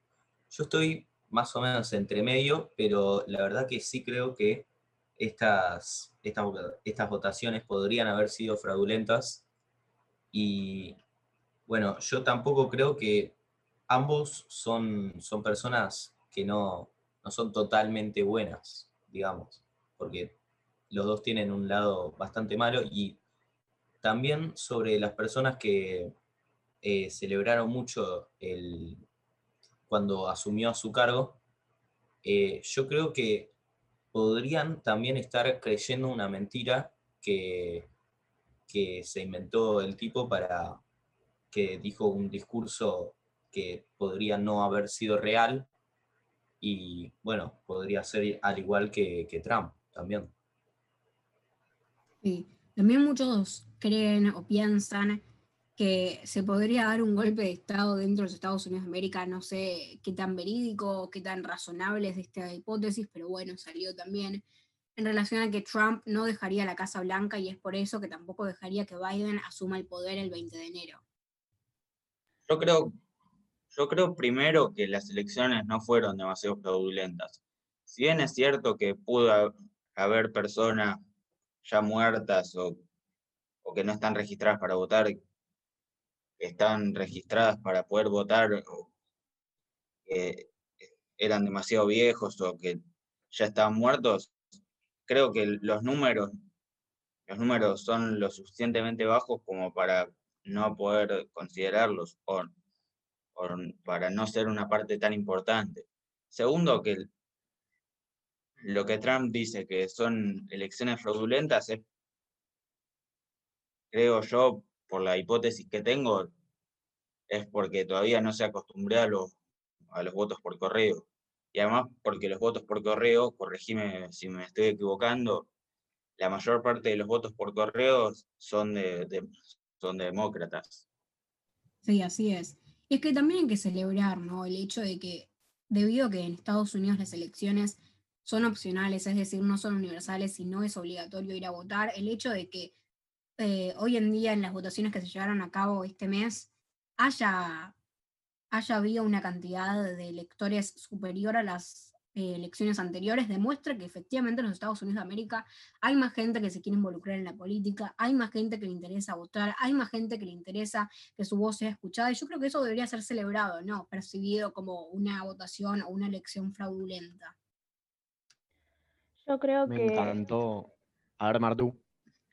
Yo estoy más o menos entre medio, pero la verdad que sí creo que estas, estas, estas votaciones podrían haber sido fraudulentas. Y bueno, yo tampoco creo que ambos son, son personas que no, no son totalmente buenas, digamos, porque los dos tienen un lado bastante malo y también sobre las personas que eh, celebraron mucho el, cuando asumió su cargo, eh, yo creo que podrían también estar creyendo una mentira que, que se inventó el tipo para que dijo un discurso que podría no haber sido real y bueno, podría ser al igual que Trump también. Sí. También muchos creen o piensan que se podría dar un golpe de Estado dentro de los Estados Unidos de América, no sé qué tan verídico, qué tan razonable es esta hipótesis, pero bueno, salió también en relación a que Trump no dejaría la Casa Blanca y es por eso que tampoco dejaría que Biden asuma el poder el 20 de enero. Yo creo, yo creo primero que las elecciones no fueron demasiado fraudulentas. Si bien es cierto que pudo haber personas ya muertas o, que no están registradas para votar, están registradas para poder votar, o que eran demasiado viejos o que ya estaban muertos, creo que los números, los números son lo suficientemente bajos como para no poder considerarlos o, o para no ser una parte tan importante. Segundo, que lo que Trump dice que son elecciones fraudulentas es, creo yo, por la hipótesis que tengo, es porque todavía no se acostumbra a los, a los votos por correo. Y además porque los votos por correo, corregime si me estoy equivocando, la mayor parte de los votos por correo son de, son demócratas. Sí, así es. Y es que también hay que celebrar, ¿no? El hecho de que, debido a que en Estados Unidos las elecciones son opcionales, es decir, no son universales y no es obligatorio ir a votar. El hecho de que eh, hoy en día en las votaciones que se llevaron a cabo este mes haya, haya habido una cantidad de electores superior a las eh, elecciones anteriores demuestra que efectivamente en los Estados Unidos de América hay más gente que se quiere involucrar en la política, hay más gente que le interesa votar, hay más gente que le interesa que su voz sea escuchada y yo creo que eso debería ser celebrado, no percibido como una votación o una elección fraudulenta. Yo creo me que... Me encantó. A ver, Martú.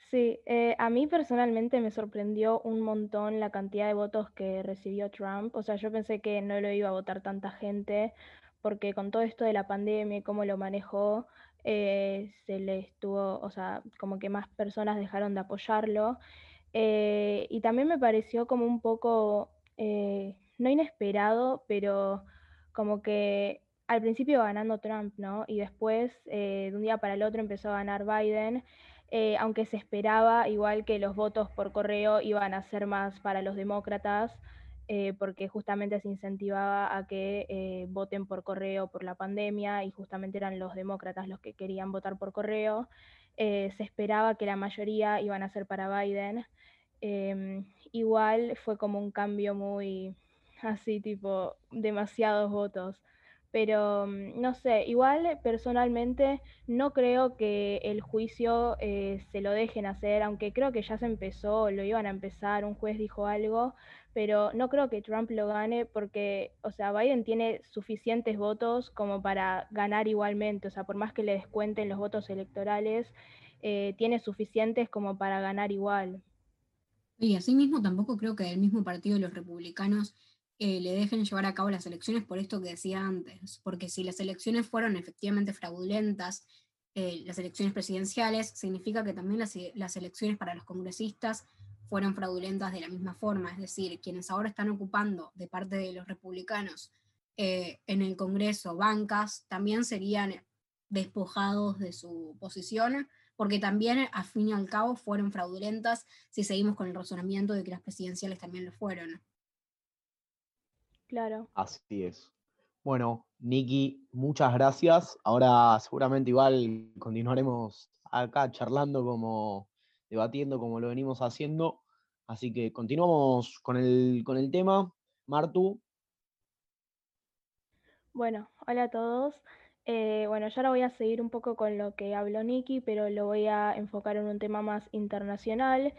Sí, eh, a mí personalmente me sorprendió un montón la cantidad de votos que recibió Trump. O sea, yo pensé que no lo iba a votar tanta gente, porque con todo esto de la pandemia y cómo lo manejó, eh, se le estuvo, o sea, como que más personas dejaron de apoyarlo. Eh, y también me pareció como un poco no inesperado, pero como que al principio ganando Trump, ¿no? Y después, eh, de un día para el otro, empezó a ganar Biden, eh, aunque se esperaba igual que los votos por correo iban a ser más para los demócratas, eh, porque justamente se incentivaba a que voten por correo por la pandemia y justamente eran los demócratas los que querían votar por correo. se esperaba que la mayoría iban a ser para Biden. Em, igual fue como un cambio muy así, tipo, demasiados votos pero mm, no sé, igual personalmente no creo que el juicio eh, se lo dejen hacer, aunque creo que ya se empezó, lo iban a empezar, un juez dijo algo, pero no creo que Trump lo gane porque, o sea, Biden tiene suficientes votos como para ganar igualmente, o sea, por más que le descuenten los votos electorales, eh, tiene suficientes como para ganar igual. Y asimismo tampoco creo que del mismo partido de los republicanos eh, le dejen llevar a cabo las elecciones por esto que decía antes, porque si las elecciones fueron efectivamente fraudulentas, eh, las elecciones presidenciales, significa que también las, las, elecciones para los congresistas fueron fraudulentas de la misma forma, es decir, quienes ahora están ocupando de parte de los republicanos eh, en el Congreso bancas, también serían despojados de su posición, porque también, a fin y al cabo, fueron fraudulentas si seguimos con el razonamiento de que las presidenciales también lo fueron. Claro. Así es. Bueno, Nikki, muchas gracias. Ahora seguramente igual continuaremos acá charlando como debatiendo como lo venimos haciendo. Así que continuamos con el, con el tema. Martu. Bueno, hola a todos. Eh, bueno, yo ahora voy a seguir un poco con lo que habló Nikki, pero lo voy a enfocar en un tema más internacional.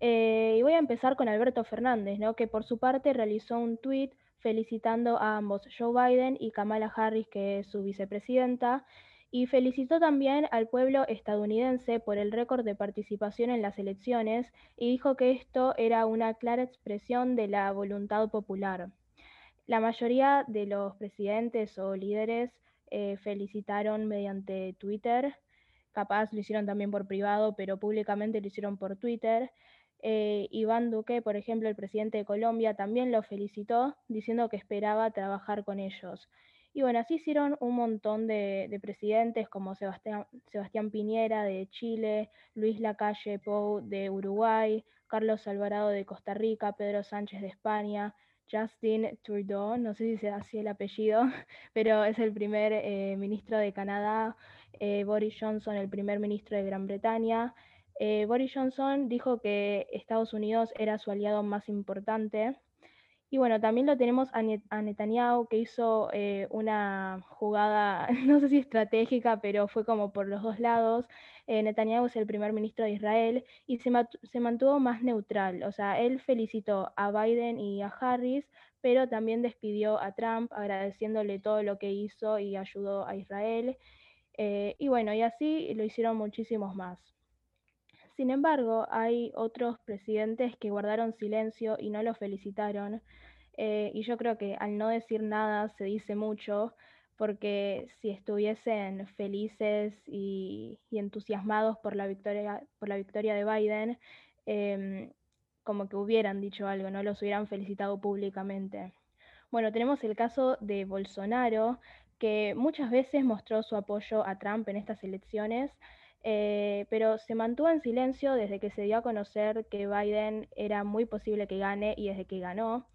Eh, y voy a empezar con Alberto Fernández, ¿no? que por su parte realizó un tuit felicitando a ambos, Joe Biden y Kamala Harris, que es su vicepresidenta, y felicitó también al pueblo estadounidense por el récord de participación en las elecciones y dijo que esto era una clara expresión de la voluntad popular. La mayoría de los presidentes o líderes eh, felicitaron mediante Twitter, capaz lo hicieron también por privado, pero públicamente lo hicieron por Twitter. Eh, Iván Duque, por ejemplo, el presidente de Colombia, también lo felicitó diciendo que esperaba trabajar con ellos. Y bueno, así hicieron un montón de, presidentes como Sebastián, Piñera de Chile, Luis Lacalle Pou de Uruguay, Carlos Alvarado de Costa Rica, Pedro Sánchez de España, Justin Trudeau, no sé si se así el apellido, pero es el primer eh, ministro de Canadá, eh, Boris Johnson, el primer ministro de Gran Bretaña, eh, Boris Johnson dijo que Estados Unidos era su aliado más importante. Y bueno, también lo tenemos a, Netanyahu, que hizo eh, una jugada, no sé si estratégica, pero fue como por los dos lados. Eh, Netanyahu es el primer ministro de Israel y se, se, mantuvo más neutral. O sea, él felicitó a Biden y a Harris, pero también despidió a Trump agradeciéndole todo lo que hizo y ayudó a Israel. y bueno, y así lo hicieron muchísimos más. Sin embargo, hay otros presidentes que guardaron silencio y no lo felicitaron. Eh, y yo creo que al no decir nada se dice mucho, porque si estuviesen felices y, entusiasmados por la victoria, por la victoria de Biden, em, como que hubieran dicho algo, no los hubieran felicitado públicamente. Bueno, tenemos el caso de Bolsonaro, que muchas veces mostró su apoyo a Trump en estas elecciones, eh, pero se mantuvo en silencio desde que se dio a conocer que Biden era muy posible que gane y desde que ganó.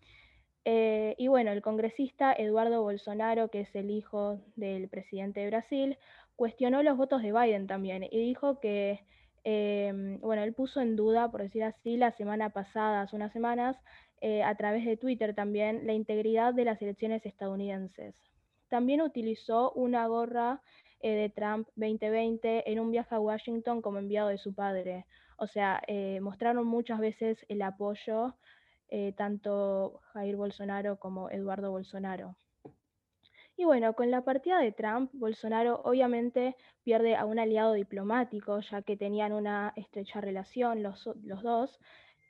Eh, y bueno, el congresista Eduardo Bolsonaro, que es el hijo del presidente de Brasil, cuestionó los votos de Biden también y dijo que, em, bueno, él puso en duda, por decir así, la semana pasada, hace unas semanas, eh, a través de Twitter también, la integridad de las elecciones estadounidenses. También utilizó una gorra eh, de Trump 2020 en un viaje a Washington como enviado de su padre. O sea, eh, mostraron muchas veces el apoyo eh, tanto Jair Bolsonaro como Eduardo Bolsonaro. Y bueno, con la partida de Trump, Bolsonaro obviamente pierde a un aliado diplomático, ya que tenían una estrecha relación los, los dos,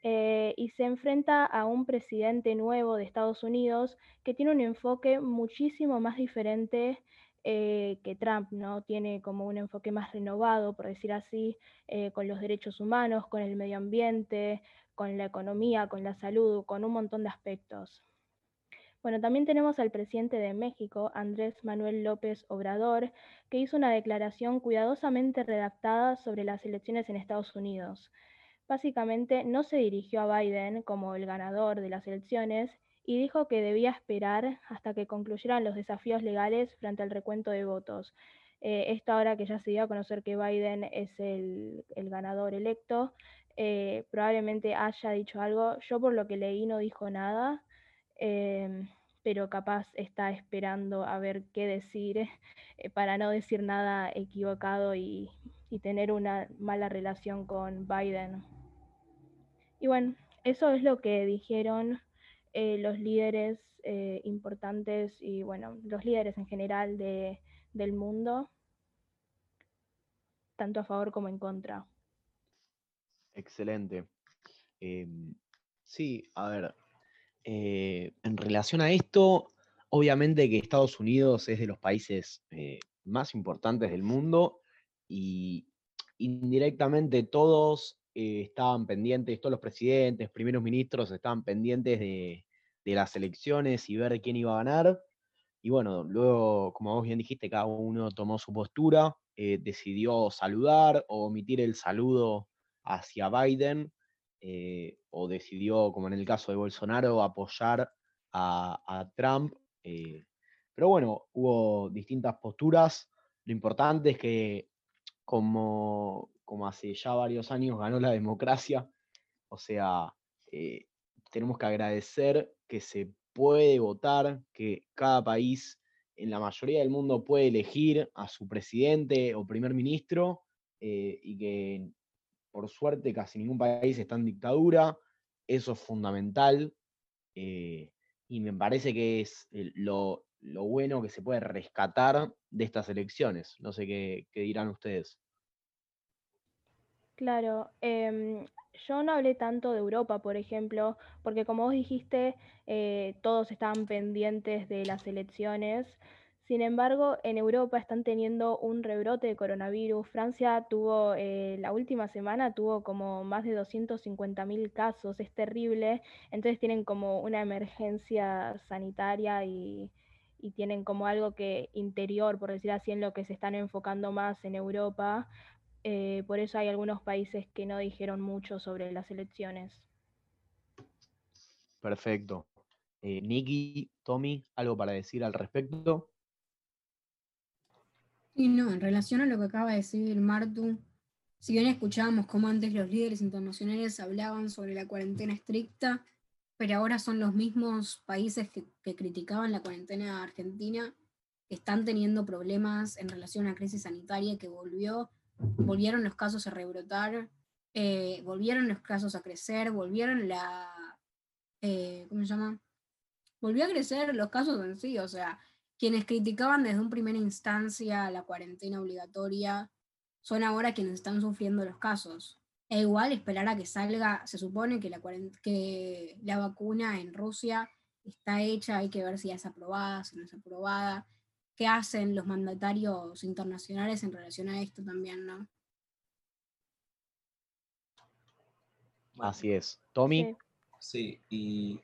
y se enfrenta a un presidente nuevo de Estados Unidos que tiene un enfoque muchísimo más diferente eh, que Trump ¿no? tiene como un enfoque más renovado, por decir así, eh, con los derechos humanos, con el medio ambiente, con la economía, con la salud, con un montón de aspectos. Bueno, también tenemos al presidente de México, Andrés Manuel López Obrador, que hizo una declaración cuidadosamente redactada sobre las elecciones en Estados Unidos. Básicamente no se dirigió a Biden como el ganador de las elecciones y dijo que debía esperar hasta que concluyeran los desafíos legales frente al recuento de votos. Eh, esta hora que ya se dio a conocer que Biden es el, ganador electo, eh, probablemente haya dicho algo. Yo por lo que leí no dijo nada. Em, pero capaz está esperando a ver qué decir eh, para no decir nada equivocado y, tener una mala relación con Biden. Y bueno, eso es lo que dijeron eh, los líderes eh, importantes y bueno, los líderes en general del mundo, tanto a favor como en contra. Excelente. Em, sí, a ver, eh, en relación a esto, obviamente que Estados Unidos es de los países más importantes del mundo y indirectamente todos eh, estaban pendientes, todos los presidentes, primeros ministros estaban pendientes de, las elecciones y ver quién iba a ganar. Y bueno, luego, como vos bien dijiste, cada uno tomó su postura, decidió saludar o omitir el saludo hacia Biden eh, o decidió, como en el caso de Bolsonaro, apoyar a, Trump. Eh, pero bueno, hubo distintas posturas. Lo importante es que como, como hace ya varios años ganó la democracia, o sea, eh, tenemos que agradecer que se puede votar, que cada país en la mayoría del mundo puede elegir a su presidente o primer ministro y que por suerte casi ningún país está en dictadura, eso es fundamental eh, y me parece que es lo, bueno que se puede rescatar de estas elecciones. No sé qué, dirán ustedes. Claro, em, yo no hablé tanto de Europa, por ejemplo, porque como vos dijiste, eh, todos estaban pendientes de las elecciones. Sin embargo, en Europa están teniendo un rebrote de coronavirus. Francia tuvo, eh, la última semana tuvo como más de 250.000 casos, es terrible. Entonces tienen como una emergencia sanitaria y, tienen como algo que interior, por decir así, en lo que se están enfocando más en Europa. Eh, por eso hay algunos países que no dijeron mucho sobre las elecciones. Perfecto. Eh, Nikki, Tommy, ¿algo para decir al respecto? Sí, no, en relación a lo que acaba de decir Martu, si bien escuchábamos cómo antes los líderes internacionales hablaban sobre la cuarentena estricta, pero ahora son los mismos países que, criticaban la cuarentena argentina que están teniendo problemas en relación a la crisis sanitaria que volvió, volvieron los casos a rebrotar, eh, volvieron los casos a crecer, volvieron la, eh, ¿cómo se llama? Volvió a crecer los casos en sí, o sea, quienes criticaban desde un primera instancia la cuarentena obligatoria son ahora quienes están sufriendo los casos. E igual esperar a que salga, se supone que la, que la vacuna en Rusia está hecha, hay que ver si es aprobada, si no es aprobada. ¿Qué hacen los mandatarios internacionales en relación a esto también, no? Así es. Tommy. Sí, y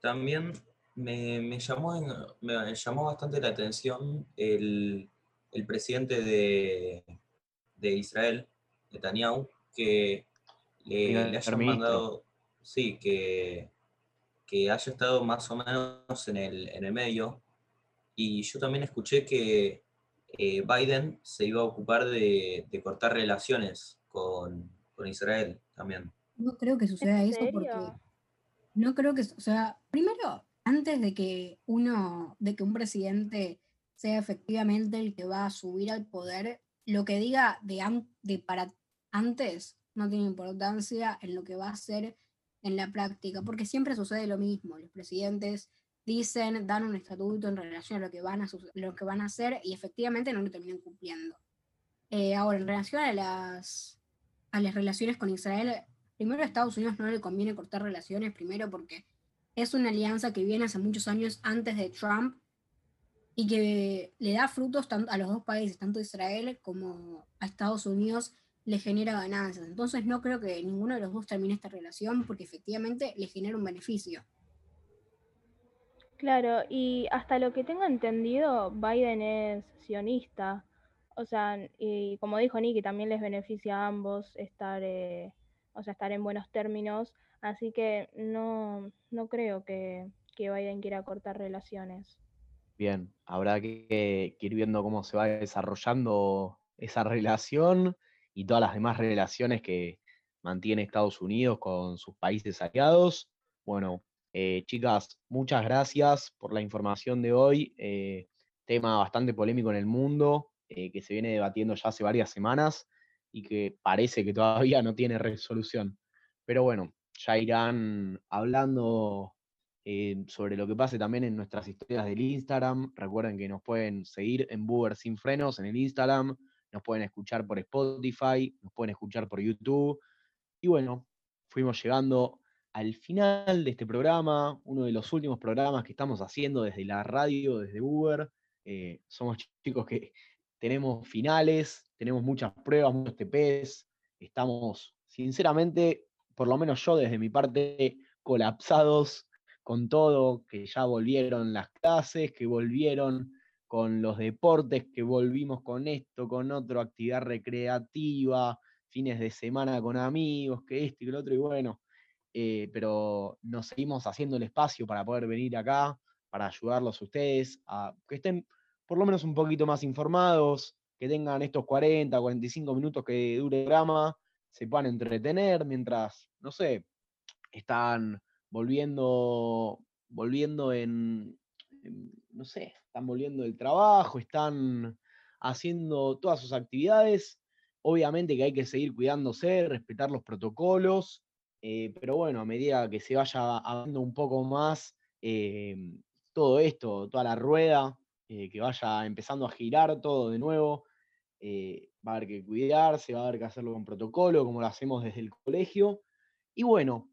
también me, llamó, me llamó bastante la atención el, presidente de, Israel, Netanyahu, que le, hayan mandado, sí, que, que haya estado más o menos en el, en el medio. Y yo también escuché que eh, Biden se iba a ocupar de, cortar relaciones con, con, Israel también. No creo que suceda eso porque no creo que, o sea, primero antes de que uno, de que un presidente sea efectivamente el que va a subir al poder, lo que diga de, de para antes no tiene importancia en lo que va a hacer en la práctica, porque siempre sucede lo mismo. Los presidentes dicen, dan un estatuto en relación a lo que van a, lo que van a hacer y efectivamente no lo terminan cumpliendo. Eh, ahora, en relación a las, a las relaciones con Israel, primero a Estados Unidos no le conviene cortar relaciones, primero porque es una alianza que viene hace muchos años antes de Trump y que le da frutos a los dos países, tanto a Israel como a Estados Unidos, le genera ganancias. Entonces no creo que ninguno de los dos termine esta relación porque efectivamente le genera un beneficio. Claro, y hasta lo que tengo entendido, Biden es sionista. O sea, y como dijo Nicky, también les beneficia a ambos estar, eh, o sea, estar en buenos términos. Así que no, no creo que, que Biden quiera cortar relaciones. Bien, habrá que, ir viendo cómo se va desarrollando esa relación y todas las demás relaciones que mantiene Estados Unidos con sus países aliados. Bueno, eh, chicas, muchas gracias por la información de hoy. Eh, tema bastante polémico en el mundo, eh, que se viene debatiendo ya hace varias semanas y que parece que todavía no tiene resolución. Pero bueno, ya irán hablando sobre lo que pase también en nuestras historias del Instagram. Recuerden que nos pueden seguir en Boober Sin Frenos en el Instagram, nos pueden escuchar por Spotify, nos pueden escuchar por YouTube. Y bueno, fuimos llegando al final de este programa, uno de los últimos programas que estamos haciendo desde la radio, desde Uber. Eh, somos chicos que tenemos finales, tenemos muchas pruebas, muchos TPs, estamos, sinceramente, por lo menos yo desde mi parte, colapsados con todo, que ya volvieron las clases, que volvieron con los deportes, que volvimos con esto, con otro, actividad recreativa, fines de semana con amigos, que esto y lo otro, y bueno, eh, pero nos seguimos haciendo el espacio para poder venir acá, para ayudarlos a ustedes, a que estén por lo menos un poquito más informados, que tengan estos 40, 45 minutos que dure el programa, se puedan entretener mientras, no sé, están volviendo, volviendo en, no sé, están volviendo del trabajo, están haciendo todas sus actividades. Obviamente que hay que seguir cuidándose, respetar los protocolos, eh, pero bueno, a medida que se vaya hablando un poco más eh, todo esto, toda la rueda, eh, que vaya empezando a girar todo de nuevo, va a haber que cuidarse, va a haber que hacerlo con protocolo, como lo hacemos desde el colegio. Y bueno,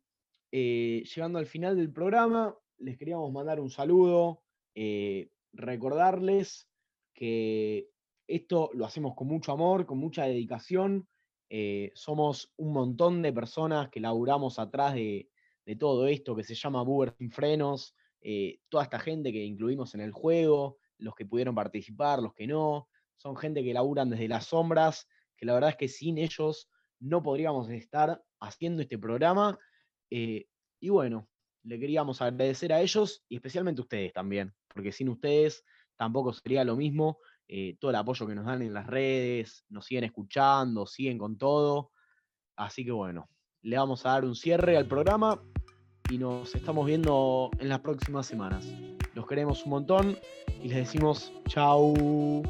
eh, llegando al final del programa, les queríamos mandar un saludo, eh, recordarles que esto lo hacemos con mucho amor, con mucha dedicación. Eh, somos un montón de personas que laburamos atrás de, todo esto que se llama Buber sin frenos, toda esta gente que incluimos en el juego, los que pudieron participar, los que no, son gente que laburan desde las sombras, que la verdad es que sin ellos no podríamos estar haciendo este programa eh, y bueno, le queríamos agradecer a ellos y especialmente a ustedes también, porque sin ustedes tampoco sería lo mismo. Eh, todo el apoyo que nos dan en las redes, nos siguen escuchando, siguen con todo. Así que bueno, le vamos a dar un cierre al programa y nos estamos viendo en las próximas semanas. Los queremos un montón y les decimos chau.